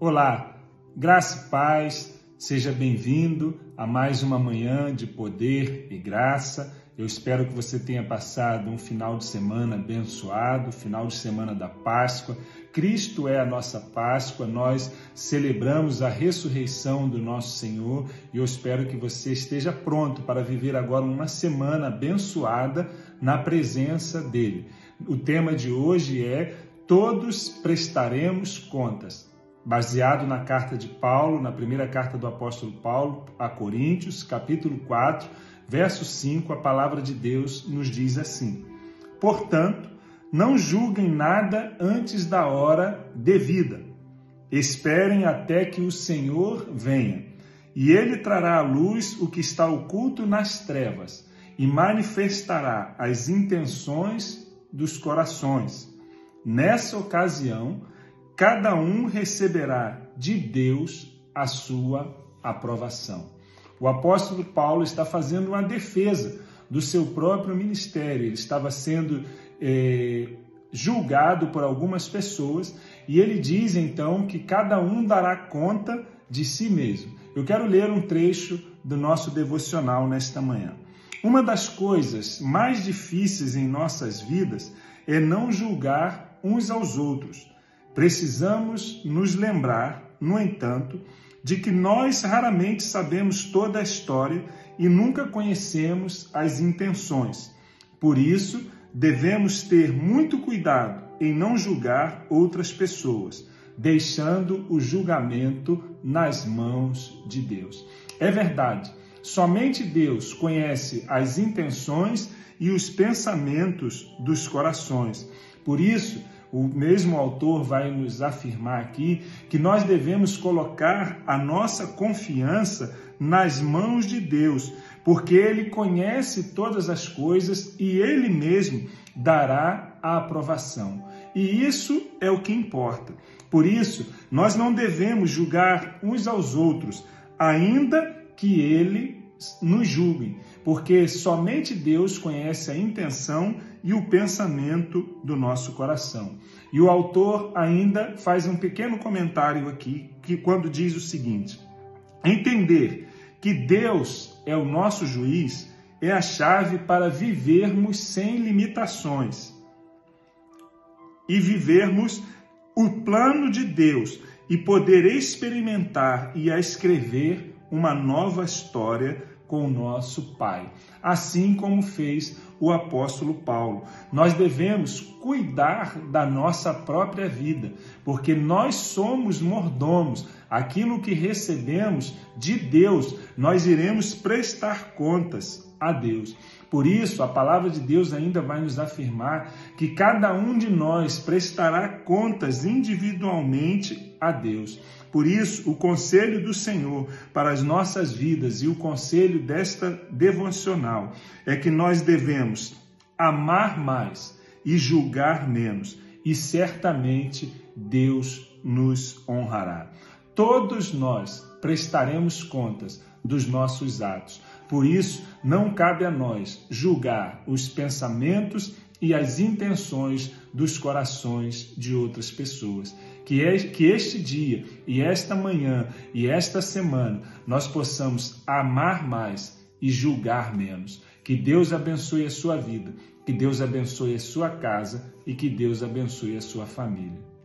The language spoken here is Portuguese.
Olá, graça e paz, seja bem-vindo a mais uma manhã de poder e graça. Eu espero que você tenha passado um final de semana abençoado, final de semana da Páscoa. Cristo é a nossa Páscoa, nós celebramos a ressurreição do nosso Senhor e eu espero que você esteja pronto para viver agora uma semana abençoada na presença dele. O tema de hoje é Todos prestaremos contas baseado na carta de Paulo, na primeira carta do apóstolo Paulo a Coríntios, capítulo 4, verso 5, a palavra de Deus nos diz assim: Portanto, não julguem nada antes da hora devida. Esperem até que o Senhor venha, e ele trará à luz o que está oculto nas trevas e manifestará as intenções dos corações. Nessa ocasião, cada um receberá de Deus a sua aprovação. O apóstolo Paulo está fazendo uma defesa do seu próprio ministério. Ele estava sendo é, julgado por algumas pessoas e ele diz então que cada um dará conta de si mesmo. Eu quero ler um trecho do nosso devocional nesta manhã. Uma das coisas mais difíceis em nossas vidas é não julgar uns aos outros Precisamos nos lembrar, no entanto, de que nós raramente sabemos toda a história e nunca conhecemos as intenções. Por isso, devemos ter muito cuidado em não julgar outras pessoas, deixando o julgamento nas mãos de Deus. É verdade, somente Deus conhece as intenções e os pensamentos dos corações. Por isso, o mesmo autor vai nos afirmar aqui que nós devemos colocar a nossa confiança nas mãos de Deus, porque Ele conhece todas as coisas e Ele mesmo dará a aprovação. E isso é o que importa. Por isso, nós não devemos julgar uns aos outros, ainda que Ele nos julgue, porque somente Deus conhece a intenção e o pensamento do nosso coração. E o autor ainda faz um pequeno comentário aqui, que quando diz o seguinte: entender que Deus é o nosso juiz é a chave para vivermos sem limitações e vivermos o plano de Deus e poder experimentar e a escrever uma nova história com o nosso Pai, assim como fez o apóstolo Paulo. Nós devemos cuidar da nossa própria vida, porque nós somos mordomos. Aquilo que recebemos de Deus, nós iremos prestar contas a Deus. Por isso, a palavra de Deus ainda vai nos afirmar que cada um de nós prestará contas individualmente a Deus. Por isso, o conselho do Senhor para as nossas vidas e o conselho desta devocional é que nós devemos amar mais e julgar menos, e certamente Deus nos honrará. Todos nós prestaremos contas dos nossos atos. Por isso, não cabe a nós julgar os pensamentos e as intenções dos corações de outras pessoas. Que, é, que este dia e esta manhã e esta semana nós possamos amar mais e julgar menos. Que Deus abençoe a sua vida, que Deus abençoe a sua casa e que Deus abençoe a sua família.